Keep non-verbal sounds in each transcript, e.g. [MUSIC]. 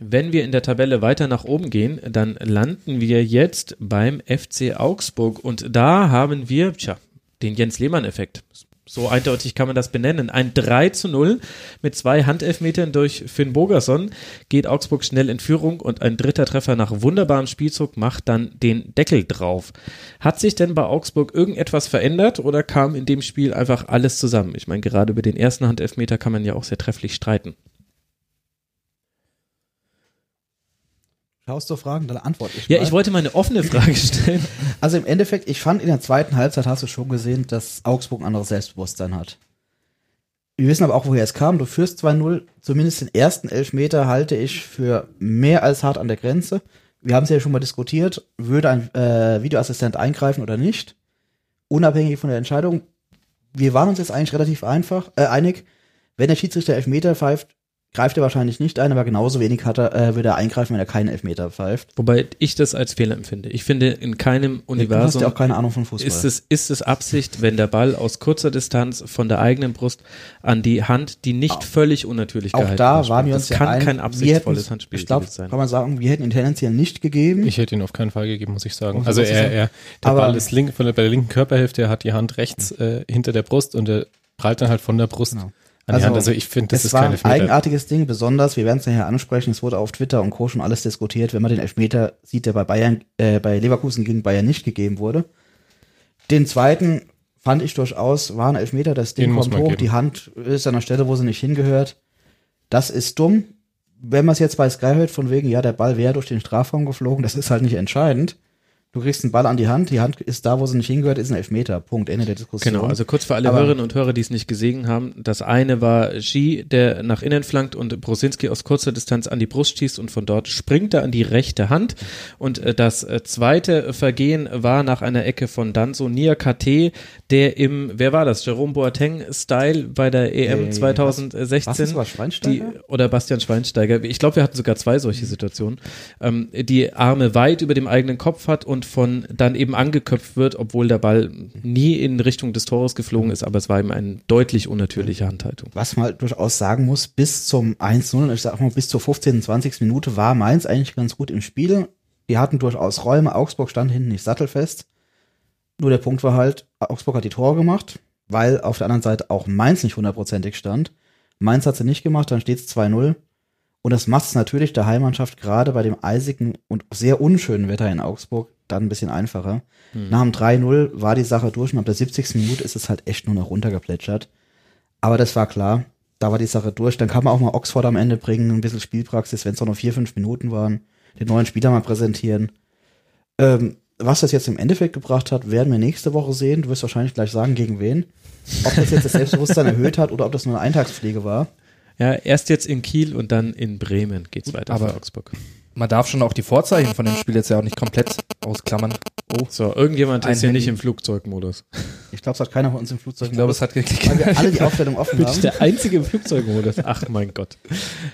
Wenn wir in der Tabelle weiter nach oben gehen, dann landen wir jetzt beim FC Augsburg und da haben wir, tja, den Jens Lehmann-Effekt. So eindeutig kann man das benennen. Ein 3 zu 0 mit zwei Handelfmetern durch Finn Bogerson geht Augsburg schnell in Führung und ein dritter Treffer nach wunderbarem Spielzug macht dann den Deckel drauf. Hat sich denn bei Augsburg irgendetwas verändert oder kam in dem Spiel einfach alles zusammen? Ich meine, gerade über den ersten Handelfmeter kann man ja auch sehr trefflich streiten. Schaust du Fragen, dann antworte ich. Ja, mal. ich wollte mal eine offene Frage [LAUGHS] stellen. Also im Endeffekt, ich fand in der zweiten Halbzeit hast du schon gesehen, dass Augsburg ein anderes Selbstbewusstsein hat. Wir wissen aber auch, woher es kam. Du führst 2-0. Zumindest den ersten Elfmeter halte ich für mehr als hart an der Grenze. Wir haben es ja schon mal diskutiert. Würde ein äh, Videoassistent eingreifen oder nicht? Unabhängig von der Entscheidung. Wir waren uns jetzt eigentlich relativ einfach, äh, einig. Wenn der Schiedsrichter Elfmeter pfeift, greift er wahrscheinlich nicht ein, aber genauso wenig hat er, äh, würde er eingreifen, wenn er keinen Elfmeter pfeift. Wobei ich das als Fehler empfinde. Ich finde, in keinem Universum du hast ja auch keine Ahnung von Fußball. Ist es, ist es Absicht, wenn der Ball aus kurzer Distanz von der eigenen Brust an die Hand, die nicht auch, völlig unnatürlich auch gehalten Auch da waren wir uns das kann ein, kein absichtsvolles Handspiel ich glaub, sein. Kann man sagen, wir hätten ihn tendenziell nicht gegeben. Ich hätte ihn auf keinen Fall gegeben, muss ich sagen. Also er, er der aber Ball ist link, von der, bei der linken Körperhälfte, er hat die Hand rechts äh, hinter der Brust und er prallt dann halt von der Brust. Genau also, Hand. Also ich finde, das ist war ein eigenartiges Ding, besonders, wir werden es nachher ansprechen, es wurde auf Twitter und Co. schon alles diskutiert, wenn man den Elfmeter sieht, der bei Bayern, äh, bei Leverkusen gegen Bayern nicht gegeben wurde. Den zweiten fand ich durchaus, war ein Elfmeter, das Ding kommt hoch, geben. die Hand ist an der Stelle, wo sie nicht hingehört. Das ist dumm. Wenn man es jetzt bei Sky hört, von wegen, ja, der Ball wäre durch den Strafraum geflogen, das ist halt nicht entscheidend. Du kriegst einen Ball an die Hand, die Hand ist da, wo sie nicht hingehört, ist ein Elfmeter. Punkt, Ende der Diskussion. Genau, also kurz für alle Aber Hörerinnen und Hörer, die es nicht gesehen haben. Das eine war Ski, der nach innen flankt und Brosinski aus kurzer Distanz an die Brust schießt und von dort springt er an die rechte Hand. Und äh, das äh, zweite Vergehen war nach einer Ecke von Danzo Nia KT, der im, wer war das, Jerome Boateng-Style bei der EM 2016. Was, Schweinsteiger? Die, oder Bastian Schweinsteiger. Ich glaube, wir hatten sogar zwei solche Situationen. Ähm, die Arme weit über dem eigenen Kopf hat und und von dann eben angeköpft wird, obwohl der Ball nie in Richtung des Tores geflogen ist, aber es war ihm eine deutlich unnatürliche Handhaltung. Was man halt durchaus sagen muss, bis zum 1-0, ich sag mal bis zur 15., 20. Minute war Mainz eigentlich ganz gut im Spiel. Die hatten durchaus Räume, Augsburg stand hinten nicht sattelfest. Nur der Punkt war halt, Augsburg hat die Tore gemacht, weil auf der anderen Seite auch Mainz nicht hundertprozentig stand. Mainz hat sie nicht gemacht, dann steht es 2-0. Und das macht es natürlich der Heimmannschaft gerade bei dem eisigen und sehr unschönen Wetter in Augsburg dann ein bisschen einfacher. Mhm. Nach dem 3-0 war die Sache durch und ab der 70. Minute ist es halt echt nur noch runtergeplätschert. Aber das war klar, da war die Sache durch. Dann kann man auch mal Oxford am Ende bringen, ein bisschen Spielpraxis, wenn es noch vier, fünf Minuten waren, den neuen Spieler mal präsentieren. Ähm, was das jetzt im Endeffekt gebracht hat, werden wir nächste Woche sehen. Du wirst wahrscheinlich gleich sagen, gegen wen. Ob das jetzt das Selbstbewusstsein [LAUGHS] erhöht hat oder ob das nur eine Eintagspflege war. Ja, erst jetzt in Kiel und dann in Bremen geht's weiter Aber für Augsburg man darf schon auch die Vorzeichen von dem Spiel jetzt ja auch nicht komplett ausklammern. Oh. So, irgendjemand ist hier nicht im Flugzeugmodus. Ich glaube, es hat keiner von uns im Flugzeugmodus. Ich glaube, es hat geklickt. Weil wir alle die Aufstellung offen Bin haben. ich der einzige im Flugzeugmodus? Ach mein Gott.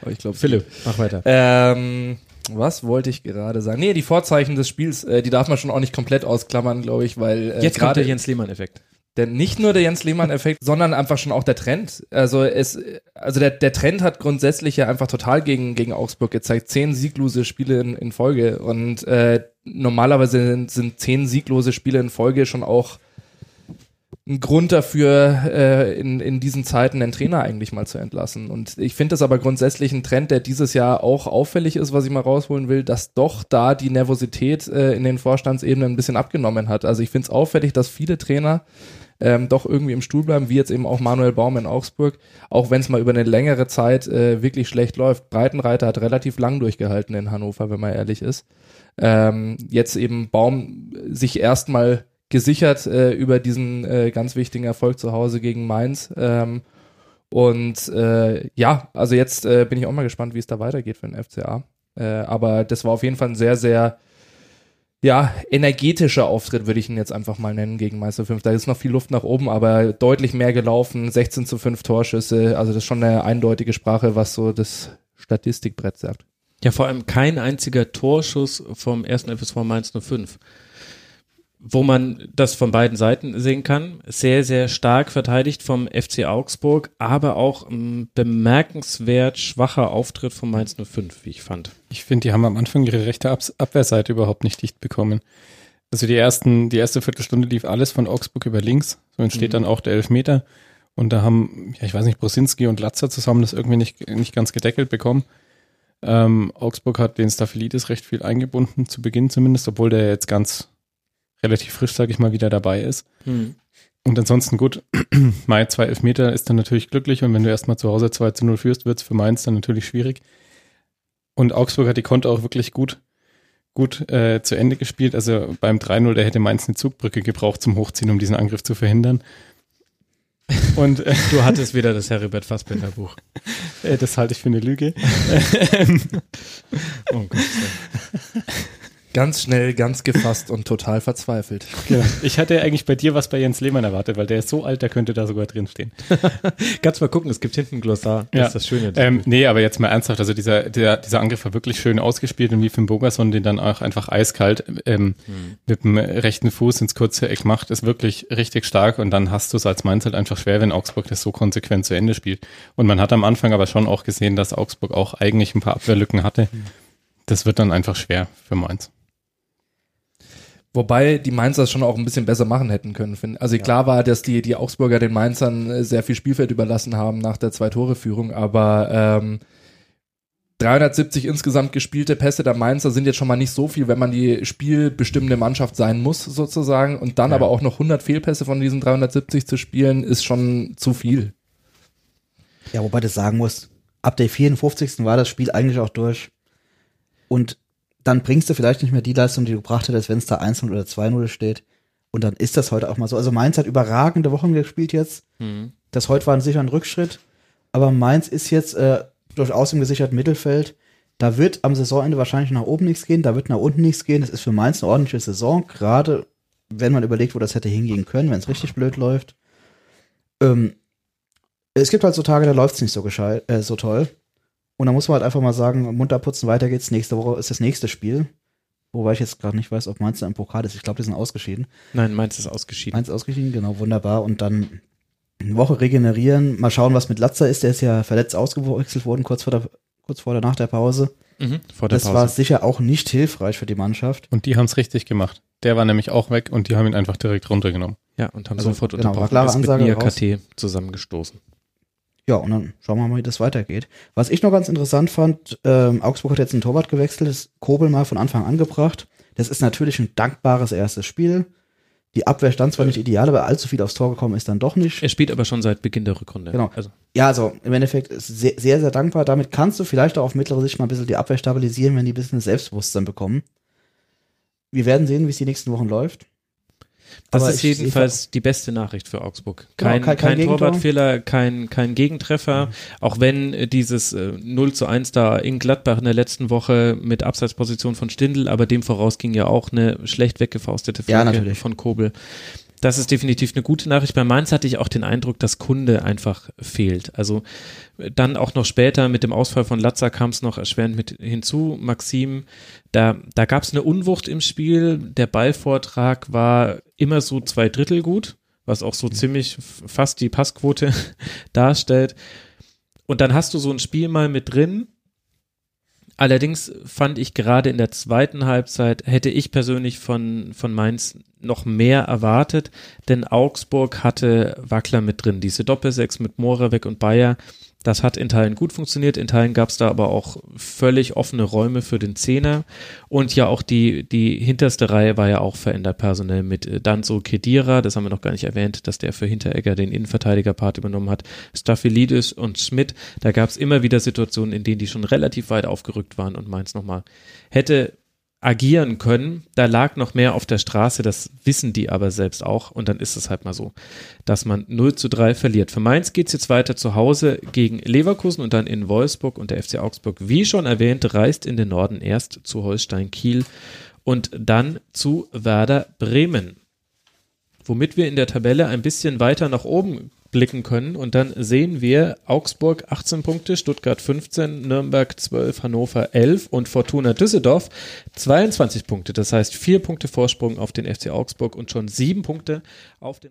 Aber ich glaube, Philipp, mach weiter. Ähm, was wollte ich gerade sagen? Nee, die Vorzeichen des Spiels, äh, die darf man schon auch nicht komplett ausklammern, glaube ich, weil äh, jetzt kommt der Jens Lehmann-Effekt. Denn nicht nur der Jens Lehmann-Effekt, [LAUGHS] sondern einfach schon auch der Trend. Also es, also der, der Trend hat grundsätzlich ja einfach total gegen, gegen Augsburg gezeigt. Zehn sieglose Spiele in, in Folge. Und äh, normalerweise sind, sind zehn sieglose Spiele in Folge schon auch ein Grund dafür, äh, in, in diesen Zeiten einen Trainer eigentlich mal zu entlassen. Und ich finde das aber grundsätzlich ein Trend, der dieses Jahr auch auffällig ist, was ich mal rausholen will, dass doch da die Nervosität äh, in den Vorstandsebenen ein bisschen abgenommen hat. Also ich finde es auffällig, dass viele Trainer ähm, doch irgendwie im Stuhl bleiben, wie jetzt eben auch Manuel Baum in Augsburg, auch wenn es mal über eine längere Zeit äh, wirklich schlecht läuft. Breitenreiter hat relativ lang durchgehalten in Hannover, wenn man ehrlich ist. Ähm, jetzt eben Baum sich erstmal gesichert äh, über diesen äh, ganz wichtigen Erfolg zu Hause gegen Mainz. Ähm, und äh, ja, also jetzt äh, bin ich auch mal gespannt, wie es da weitergeht für den FCA. Äh, aber das war auf jeden Fall ein sehr, sehr ja, energetischer Auftritt, würde ich ihn jetzt einfach mal nennen, gegen Meister 5. Da ist noch viel Luft nach oben, aber deutlich mehr gelaufen, 16 zu 5 Torschüsse, also das ist schon eine eindeutige Sprache, was so das Statistikbrett sagt. Ja, vor allem kein einziger Torschuss vom ersten FSV Mainz 05 wo man das von beiden Seiten sehen kann. Sehr, sehr stark verteidigt vom FC Augsburg, aber auch ein bemerkenswert schwacher Auftritt von Mainz 05, wie ich fand. Ich finde, die haben am Anfang ihre rechte Ab Abwehrseite überhaupt nicht dicht bekommen. Also die ersten, die erste Viertelstunde lief alles von Augsburg über links. So entsteht mhm. dann auch der Elfmeter. Und da haben, ja, ich weiß nicht, Brosinski und Latzer zusammen das irgendwie nicht, nicht ganz gedeckelt bekommen. Ähm, Augsburg hat den Staphylidis recht viel eingebunden, zu Beginn zumindest, obwohl der jetzt ganz relativ frisch, sage ich mal, wieder dabei ist. Mhm. Und ansonsten gut, [CLEARS THROAT] Mai zwei Elfmeter ist dann natürlich glücklich und wenn du erstmal zu Hause 2 zu 0 führst, wird es für Mainz dann natürlich schwierig. Und Augsburg hat die Konter auch wirklich gut, gut äh, zu Ende gespielt. Also beim 3-0, der hätte Mainz eine Zugbrücke gebraucht zum Hochziehen, um diesen Angriff zu verhindern. [LAUGHS] Und äh, du hattest wieder das Heribert Fassbinder Buch. [LAUGHS] Äh, das halte ich für eine Lüge. [LAUGHS] oh Gott. Ganz schnell, ganz gefasst und total verzweifelt. Genau. Ich hatte eigentlich bei dir was bei Jens Lehmann erwartet, weil der ist so alt, der könnte da sogar drinstehen. [LAUGHS] Kannst mal gucken, es gibt hinten ein Glossar. Das ja. ist das Schöne. Ähm, nee, aber jetzt mal ernsthaft, also dieser, der, dieser Angriff war wirklich schön ausgespielt und wie Finn Bogerson den dann auch einfach eiskalt ähm, hm. mit dem rechten Fuß ins kurze Eck macht, ist wirklich richtig stark und dann hast du es als Mainz halt einfach schwer, wenn Augsburg das so konsequent zu Ende spielt. Und man hat am Anfang aber schon auch gesehen, dass Augsburg auch eigentlich ein paar Abwehrlücken hatte. Hm. Das wird dann einfach schwer für Mainz. Wobei die Mainzer es schon auch ein bisschen besser machen hätten können. Also ja. klar war, dass die, die Augsburger den Mainzern äh, sehr viel Spielfeld überlassen haben nach der Zwei-Tore-Führung, aber ähm, 370 insgesamt gespielte Pässe der Mainzer sind jetzt schon mal nicht so viel, wenn man die spielbestimmende Mannschaft sein muss, sozusagen. Und dann ja. aber auch noch 100 Fehlpässe von diesen 370 zu spielen, ist schon zu viel. Ja, wobei du sagen musst, ab der 54. war das Spiel eigentlich auch durch. Und dann bringst du vielleicht nicht mehr die Leistung, die du gebracht hättest, wenn es da 1 oder 2-0 steht. Und dann ist das heute auch mal so. Also Mainz hat überragende Wochen gespielt jetzt. Mhm. Das heute war ein sicher ein Rückschritt. Aber Mainz ist jetzt äh, durchaus im gesicherten Mittelfeld. Da wird am Saisonende wahrscheinlich nach oben nichts gehen, da wird nach unten nichts gehen. Das ist für Mainz eine ordentliche Saison, gerade wenn man überlegt, wo das hätte hingehen können, wenn es richtig blöd läuft. Ähm, es gibt halt so Tage, da läuft es nicht so gescheit, äh, so toll. Und da muss man halt einfach mal sagen, munter putzen, weiter geht's. Nächste Woche ist das nächste Spiel. Wobei ich jetzt gerade nicht weiß, ob Mainz da im Pokal ist. Ich glaube, die sind ausgeschieden. Nein, Mainz ist ausgeschieden. Mainz ist ausgeschieden, genau, wunderbar. Und dann eine Woche regenerieren. Mal schauen, was mit Latzer ist. Der ist ja verletzt ausgewechselt worden, kurz vor der, kurz vor der nach der Pause. Mhm, vor der das Pause. war sicher auch nicht hilfreich für die Mannschaft. Und die haben es richtig gemacht. Der war nämlich auch weg und die haben ihn einfach direkt runtergenommen. Ja, und haben also, sofort genau, unterbrochen. Klare Ansage mit KT zusammengestoßen. Ja, und dann schauen wir mal, wie das weitergeht. Was ich noch ganz interessant fand, ähm, Augsburg hat jetzt einen Torwart gewechselt, das Kobel mal von Anfang an gebracht. Das ist natürlich ein dankbares erstes Spiel. Die Abwehr stand zwar nicht ideal, aber allzu viel aufs Tor gekommen ist dann doch nicht. Er spielt aber schon seit Beginn der Rückrunde. Genau. Also. Ja, also im Endeffekt ist sehr, sehr, sehr dankbar. Damit kannst du vielleicht auch auf mittlere Sicht mal ein bisschen die Abwehr stabilisieren, wenn die ein bisschen Selbstbewusstsein bekommen. Wir werden sehen, wie es die nächsten Wochen läuft. Das Aber ist jedenfalls die beste Nachricht für Augsburg. Kein, genau, kein, kein, kein Torwartfehler, kein, kein Gegentreffer. Mhm. Auch wenn äh, dieses äh, 0 zu 1 da in Gladbach in der letzten Woche mit Abseitsposition von Stindl, aber dem voraus ging ja auch eine schlecht weggefaustete Flanke ja, von Kobel. Das ist definitiv eine gute Nachricht. Bei Mainz hatte ich auch den Eindruck, dass Kunde einfach fehlt. Also dann auch noch später mit dem Ausfall von Latza kam es noch erschwerend mit hinzu. Maxim, da, da gab es eine Unwucht im Spiel. Der Ballvortrag war immer so zwei Drittel gut, was auch so mhm. ziemlich fast die Passquote [LAUGHS] darstellt. Und dann hast du so ein Spiel mal mit drin, Allerdings fand ich gerade in der zweiten Halbzeit, hätte ich persönlich von, von Mainz noch mehr erwartet, denn Augsburg hatte Wackler mit drin. Diese Doppelsechs mit Moravec und Bayer, das hat in Teilen gut funktioniert, in Teilen gab es da aber auch völlig offene Räume für den Zehner. Und ja auch die, die hinterste Reihe war ja auch verändert personell mit äh, Danzo Kedira, das haben wir noch gar nicht erwähnt, dass der für Hinteregger den Innenverteidigerpart übernommen hat, Staphylidis und Schmidt, da gab es immer wieder Situationen, in denen die schon relativ weit aufgerückt waren und Mainz nochmal hätte agieren können. Da lag noch mehr auf der Straße, das wissen die aber selbst auch. Und dann ist es halt mal so, dass man 0 zu 3 verliert. Für Mainz geht's jetzt weiter zu Hause gegen Leverkusen und dann in Wolfsburg. Und der FC Augsburg, wie schon erwähnt, reist in den Norden erst zu Holstein Kiel und dann zu Werder Bremen. Womit wir in der Tabelle ein bisschen weiter nach oben blicken können. Und dann sehen wir Augsburg 18 Punkte, Stuttgart 15, Nürnberg 12, Hannover 11 und Fortuna Düsseldorf 22 Punkte. Das heißt vier Punkte Vorsprung auf den FC Augsburg und schon sieben Punkte auf den